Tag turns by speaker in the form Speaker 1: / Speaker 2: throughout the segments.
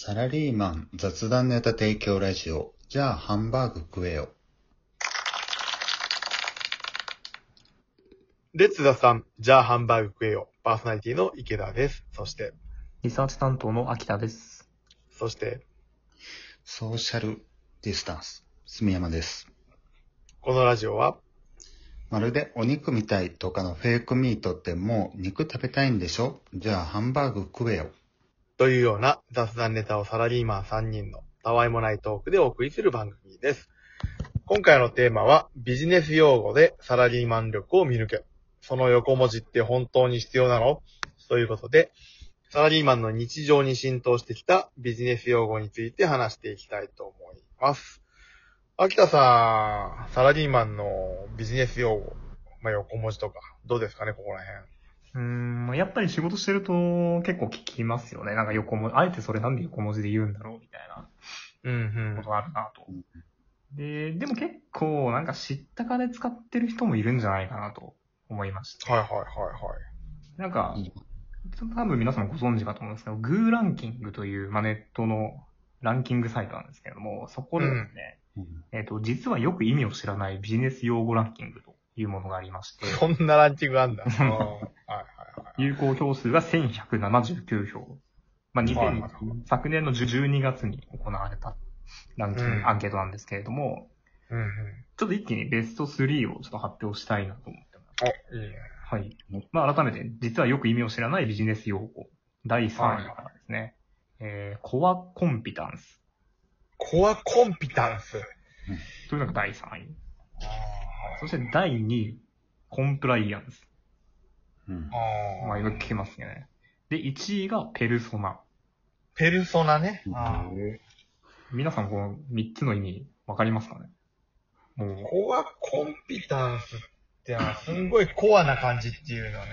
Speaker 1: サラリーマン雑談ネタ提供ラジオ。じゃあハンバーグ食えよ。
Speaker 2: レッツザさん、じゃあハンバーグ食えよ。パーソナリティの池田です。そして、
Speaker 3: リサーチ担当の秋田です。
Speaker 2: そして、
Speaker 1: ソーシャルディスタンス。住山です。
Speaker 2: このラジオは、
Speaker 1: まるでお肉みたいとかのフェイクミートってもう肉食べたいんでしょ？じゃあハンバーグ食えよ。
Speaker 2: というような雑談ネタをサラリーマン3人のたわいもないトークでお送りする番組です。今回のテーマは、ビジネス用語でサラリーマン力を見抜け。その横文字って本当に必要なの？ということで、サラリーマンの日常に浸透してきたビジネス用語について話していきたいと思います。秋田さん、サラリーマンのビジネス用語、まあ、横文字とか、どうですかね、ここら辺。
Speaker 3: うーん、やっぱり仕事してると結構聞きますよね。なんか横文字、あえてそれなんで横文字で言うんだろうみたいな
Speaker 2: うん
Speaker 3: ことがあるなと。で、でも結構なんか知ったかで使ってる人もいるんじゃないかなと思いました。
Speaker 2: はいはいはいはい。
Speaker 3: なんか、多分皆さんご存知かと思うんですけど、グーランキングという、まあ、ネットのランキングサイトなんですけれども、そこでですね、えっ、と、実はよく意味を知らないビジネス用語ランキングというものがありまして、
Speaker 2: そんなランキングあんだ。
Speaker 3: 有効票数が1179票。まあ、2000
Speaker 2: はいはい
Speaker 3: 昨年の12月に行われたランキング、
Speaker 2: うん
Speaker 3: アンケートなんですけれども、
Speaker 2: うんうん。
Speaker 3: ちょっと一気にベスト3をちょっと発表したいなと思ってます。
Speaker 2: お、いいね。
Speaker 3: はい。まあ、改めて、実はよく意味を知らないビジネス用語。第3位からですね。えー、コアコンピタンス
Speaker 2: コアコンピタンス。
Speaker 3: というのが第3位。
Speaker 2: あ
Speaker 3: そして第2位、コンプライアンス。
Speaker 1: うん
Speaker 2: あ。
Speaker 3: まあ、よく聞けますね。で、1位がペルソナ。
Speaker 2: ペルソナね。
Speaker 3: 皆さんこの3つの意味わかりますかね？もう、
Speaker 2: コアコンピタンスってのはすんごいコアな感じっていうのね、うん、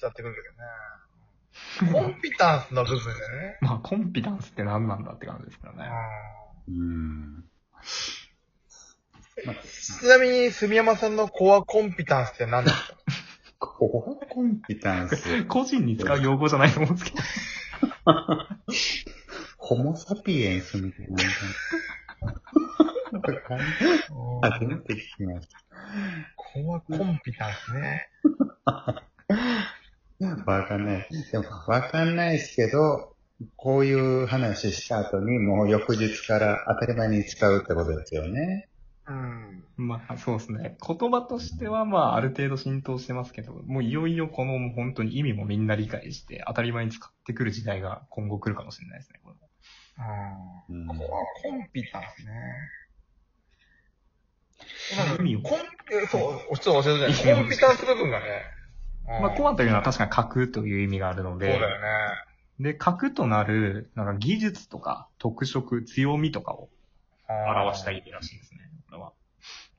Speaker 2: 伝わってくるけどね。コンピタンスの部分でね。
Speaker 3: まあ、コンピタンスって何なんだって感じですからね。
Speaker 1: うん。
Speaker 2: ちなみに、住山さんのコアコンピタンスって何ですか？
Speaker 1: コアコンピタンス。
Speaker 3: 個人に使う用語じゃないと思うんですけど。
Speaker 1: ホモサピエンスみたいな。初めて聞きました。
Speaker 2: コアコンピタンスね。
Speaker 1: わかんない。でも、わかんないですけど、こういう話した後にもう翌日から当たり前に使うってことですよね。
Speaker 2: うん。
Speaker 3: まあ、そうですね。言葉としては、まあ、ある程度浸透してますけど、もういよいよこの本当に意味もみんな理解して、当たり前に使ってくる時代が今後来るかもしれないですね。これ
Speaker 2: うん
Speaker 1: うん
Speaker 2: コアコンピタンスね。
Speaker 3: 意味を
Speaker 2: コンえそう、ちょっと教えてください。コンピタンス部分がね。
Speaker 3: まあ、コアというのは
Speaker 2: 確
Speaker 3: 確かに核という意味があるので、
Speaker 2: そうだよね。
Speaker 3: で、核となる、なんか技術とか特色、強みとかを表した意味らしいですね。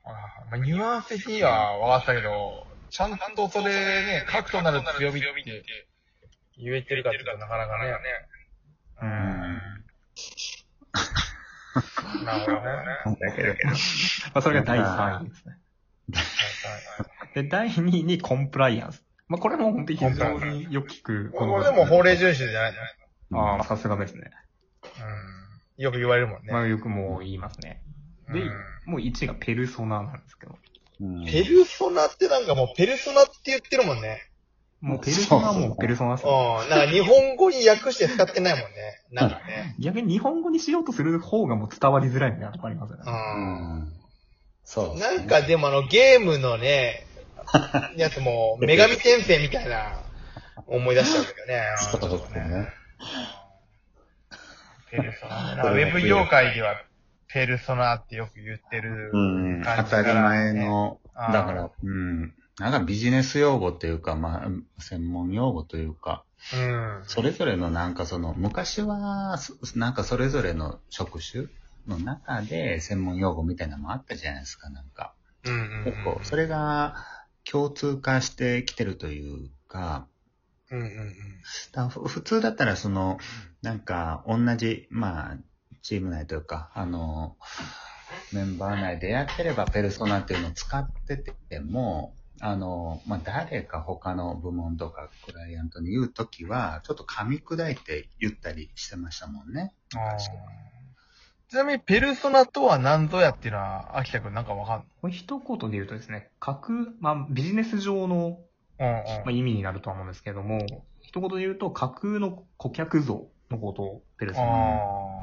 Speaker 2: まあ、ニュアンス的には分かったけど、ちゃんとそれね、核となる強みって言えてるかっていうとなかなかね。
Speaker 3: うん。
Speaker 2: なるほどね。
Speaker 1: だけど、
Speaker 3: まあ、それが第3位ですね。で、第2位にコンプライアンス。まあ、これも本当に非常によく聞く
Speaker 2: これでも法令遵守じゃないの
Speaker 3: ああ、さすがですね。
Speaker 2: うん。よく言われるもんね。
Speaker 3: まあ、よくもう言いますね。で、もう1位がペルソナなんですけど。
Speaker 1: うん
Speaker 2: ペルソナってなんかもうペルソナって言ってるもんね。
Speaker 3: もうペルソナはもうペルソナです
Speaker 2: う
Speaker 3: ね。
Speaker 2: ん。なんか日本語に訳して使ってないもんね。なんかね。
Speaker 3: 逆に日本語にしようとする方がもう伝わりづらいみたいなとこありますよね。
Speaker 2: う。
Speaker 1: うんんそうですね。
Speaker 2: なんかでもあのゲームのね、やつも、女神転生みたいな思い出しちゃうけどね。
Speaker 1: そうですね。
Speaker 2: ペルソナね。なんかウェブ業界ではペルソナってよく言ってる
Speaker 1: うん。当
Speaker 2: 感じだから
Speaker 1: たり前の、
Speaker 2: あー
Speaker 1: だから、うん。なんかビジネス用語っていうか、まあ、専門用語というか、
Speaker 2: うん。
Speaker 1: それぞれのなんかその、昔は、そなんかそれぞれの職種の中で専門用語みたいなのもあったじゃないですか、なんか。
Speaker 2: うんうん
Speaker 1: 結構、それが共通化してきてるというか、
Speaker 2: うんうんうん。
Speaker 1: だふ普通だったらその、なんか同じ、まあ、チーム内というか、あの、メンバー内でやってればペルソナっていうのを使ってても、あの、まあ、誰か他の部門とかクライアントに言うときは、ちょっと噛み砕いて言ったりしてましたもんね。
Speaker 2: ちなみに、ペルソナとは何ぞやっていうのは、秋田くんなんかわかんの？
Speaker 3: これ一言で言うとですね、架まあ、ビジネス上の、
Speaker 2: うんうん。
Speaker 3: まあ、意味になるとは思うんですけども、一言で言うと、架空の顧客像のことをペルソナ。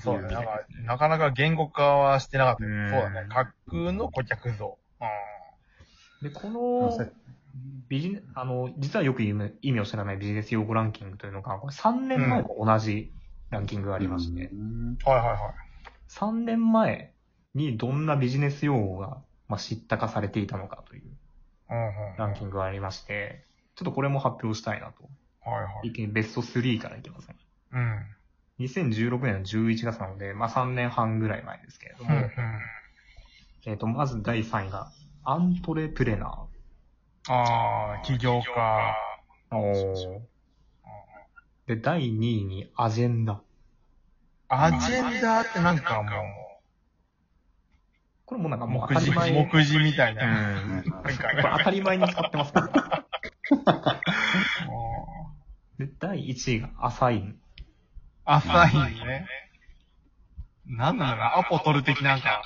Speaker 2: そうだね。なんか、なかなか言語化はしてなかったそうだね。架空の顧客像。
Speaker 3: で、こ
Speaker 1: まあ
Speaker 3: の、ビジネあの、実はよく意味を知らないビジネス用語ランキングというのが、これ3年前も同じランキングがありまして、
Speaker 1: うん
Speaker 2: うん。はいはいはい。
Speaker 3: 3年前にどんなビジネス用語が、まあ、知ったかされていたのかという。ランキングがありまして、ちょっとこれも発表したいなと。
Speaker 2: はいはい。
Speaker 3: 一気にベスト3からいきますね。
Speaker 2: うん。
Speaker 3: 2016年の11月なので、まあ3年半ぐらい前ですけれども、
Speaker 2: うんうん。
Speaker 3: えっ、と、まず第3位が、アントレプレナ
Speaker 2: ああ、起業家。
Speaker 3: ー。おーで、第2位にアジェンダ。
Speaker 2: アジェンダってなんかもう、
Speaker 3: これもなんかもう当
Speaker 2: 目次、
Speaker 3: たり前。
Speaker 2: 目次みたい
Speaker 3: うん。
Speaker 2: な。
Speaker 3: これ当たり前に使ってますから。
Speaker 2: も
Speaker 3: で、第1位がアサイン。
Speaker 2: うアサインね。なんだろうな、アポ取る的なんか、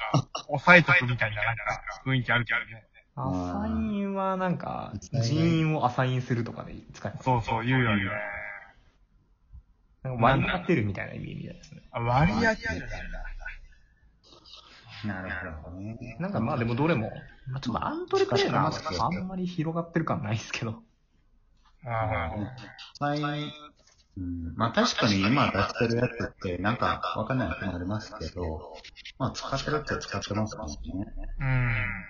Speaker 2: 押さえとくみたいな、なんか、雰囲気あるけどね。
Speaker 3: アサインはなんか、
Speaker 1: うん
Speaker 3: 人員をアサインするとかで使います。
Speaker 2: そうそう、言うよね。
Speaker 3: なんか割り当てるみたいな意味みたいですね。
Speaker 2: あ割り当てる
Speaker 1: なるほどね。
Speaker 3: なんかまあでもどれも、まあ、ちょっとアントレプレナー
Speaker 1: 使ってますよ
Speaker 3: はあんまり広がってる感ないですけど。
Speaker 2: あ
Speaker 1: 最うん、まあ確かに今出してるやつってなんかわかんないくなりますけど、まあ使ってるっちゃ使ってますもんね。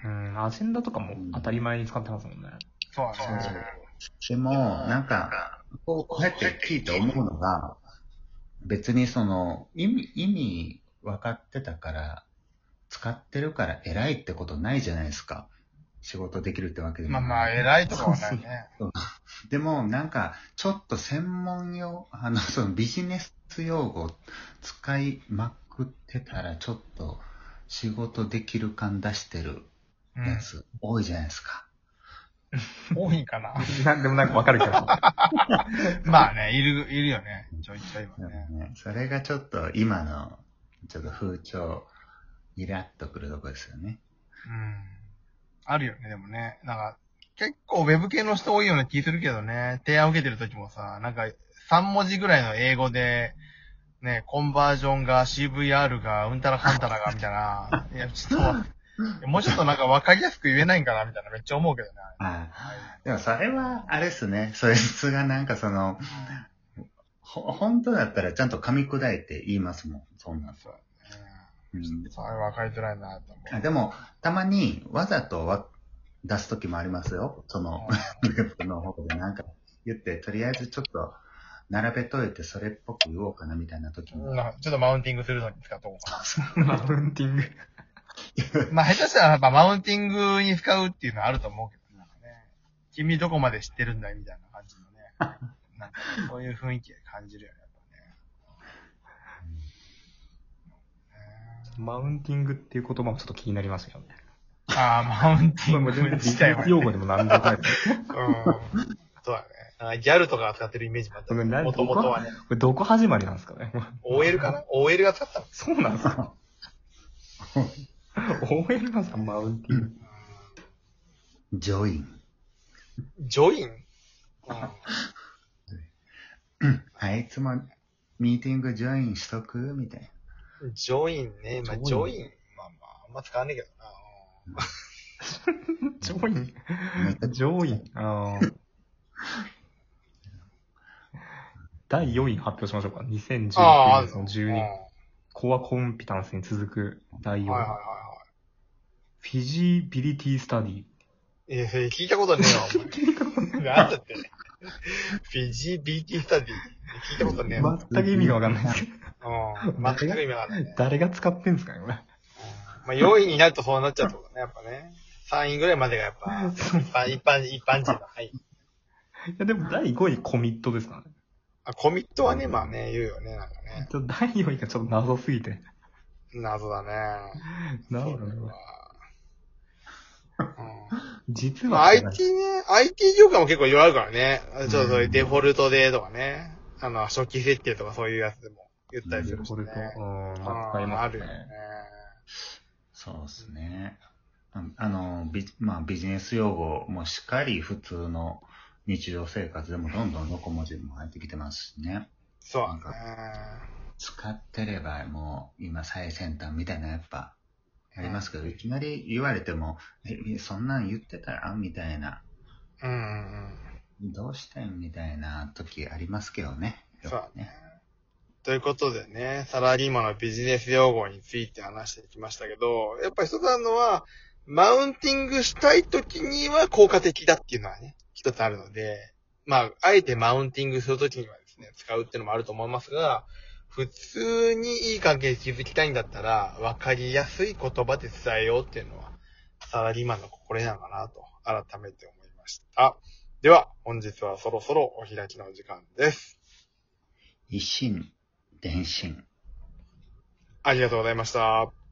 Speaker 2: うん。
Speaker 3: うん、アジェンダとかも当たり前に使ってますもんね。
Speaker 2: そうだね。
Speaker 1: でも、なんか、こうこうやって聞いて思うのが、別にその、意味、意味分かってたから、使ってるから偉いってことないじゃないですか。仕事できるってわけでも。
Speaker 2: まあまあ、偉いとかはないね。
Speaker 1: でも、なんか、ちょっと専門用、あの、そのビジネス用語使いまくってたら、ちょっと仕事できる感出してる
Speaker 2: うん
Speaker 1: や。つ多いじゃないですか。
Speaker 2: 多いかな。
Speaker 3: なんでもなんかわかるけど。
Speaker 2: まあね、いる、いるよね。ちょいちょいはね。
Speaker 1: ねそれがちょっと今の、ちょっと風潮、イラッとくるとこですよね。
Speaker 2: うん。あるよね、でもね。なんか、結構ウェブ系の人多いような気するけどね。提案受けてる時もさ、なんか、3文字ぐらいの英語で、ね、コンバージョンが CVR がうんたらかんたらが、みたいな。いや、ちょっともうちょっとなんかわかりやすく言えないんかな、みたいなめっちゃ思うけどね。
Speaker 1: はい。でもそれは、あれですね。そいつがなんかその、ほ、本当だったらちゃんと噛み砕いて言いますもん。そんなん。
Speaker 2: そうだね。
Speaker 1: うん
Speaker 2: それわかりづらいなと思う。
Speaker 1: あでも、たまにわざとわ出すときもありますよ。その、ウェブの方でなんか言って、とりあえずちょっと並べといてそれっぽく言おうかなみたいなときも。
Speaker 2: ちょっとマウンティングするのに使っとこうか
Speaker 3: マウンティング？
Speaker 2: な。まあ、下手したらやっぱマウンティングに使うっていうのはあると思うけど、なんかね。君どこまで知ってるんだいみたいな感じのね。なんか、そういう雰囲気感じるよね、やっ
Speaker 3: マウンティングっていう言葉もちょっと気になりますよね。
Speaker 2: ああ、マウンティング自体はね。
Speaker 3: 用語でも何でもない。
Speaker 2: うん。そうだね。なんかギャルとかが使ってるイメージもあった。もともとはね。
Speaker 3: これどこ始まりなんですかね
Speaker 2: ？OL かな ?OL が使ったの？
Speaker 3: そうなんですか ?OL なんですかマウンティング。
Speaker 2: Join。Join？
Speaker 1: あいつもミーティング join しとく？みたいな。
Speaker 2: うん。 Join ね。まあ、 join。まあまあ、あんま使わねえけどな。
Speaker 3: ジョイン。
Speaker 1: めっちゃ
Speaker 3: ジョイン。あー 第4位発表しましょうか。2019
Speaker 2: ああ、ある
Speaker 3: 年の
Speaker 2: の
Speaker 3: 12。コアコンピタンスに続く第4位。
Speaker 2: うんはいはいはいは
Speaker 3: フィジビリティスタディ。
Speaker 2: い。いや、それ 聞いたことねえ。なんだって。フィジビリティスタディ。聞いたことねえわ。
Speaker 3: 全く意味がわかんないですけど。
Speaker 2: うん。全く意味わかんないね。
Speaker 3: 誰が使ってんすかね、これ。
Speaker 2: まあ、4位になるとそうなっちゃうとね、やっぱね。3位ぐらいまでがやっぱ、一般、一般、一般人の。はい。
Speaker 3: いや、でも第5位コミットですからね。
Speaker 2: あ、コミットはね、まあね、言うよね、なんかね。
Speaker 3: ちょっと第4位がちょっと謎すぎて。
Speaker 2: 謎だね。
Speaker 3: なるほど
Speaker 2: それは。うん。まあ
Speaker 3: 実は、
Speaker 2: IT ね、IT 業界も結構いろいからね。ちょっとそういうデフォルトでとかね。あの、初期設定とかそういうやつでも言ったりするしね。
Speaker 3: これと、うん、
Speaker 2: うん。
Speaker 3: あ
Speaker 2: るよね。
Speaker 1: そうですね。うんあの、ビまあ、ビジネス用語もしっかり普通の日常生活でもどんどん横文字も入ってきてますしね。
Speaker 2: そう
Speaker 1: なんか。使ってればもう今最先端みたいなやっぱありますけど、いきなり言われても、え、そんなん言ってたらみたいな、
Speaker 2: うんうんうん。
Speaker 1: どうしてんみたいな時ありますけどね。
Speaker 2: そうだね。ということでね、サラリーマンのビジネス用語について話してきましたけど、やっぱり一つあるのは、マウンティングしたい時には効果的だっていうのはね、一つあるので、まあ、あえてマウンティングする時にはですね、使うっていうのもあると思いますが、普通にいい関係で築きたいんだったら、わかりやすい言葉で伝えようっていうのは、サラリーマンの心なのかなと、改めて思いました。では、本日はそろそろお開きの時間です。
Speaker 1: 一心伝心。
Speaker 2: ありがとうございました。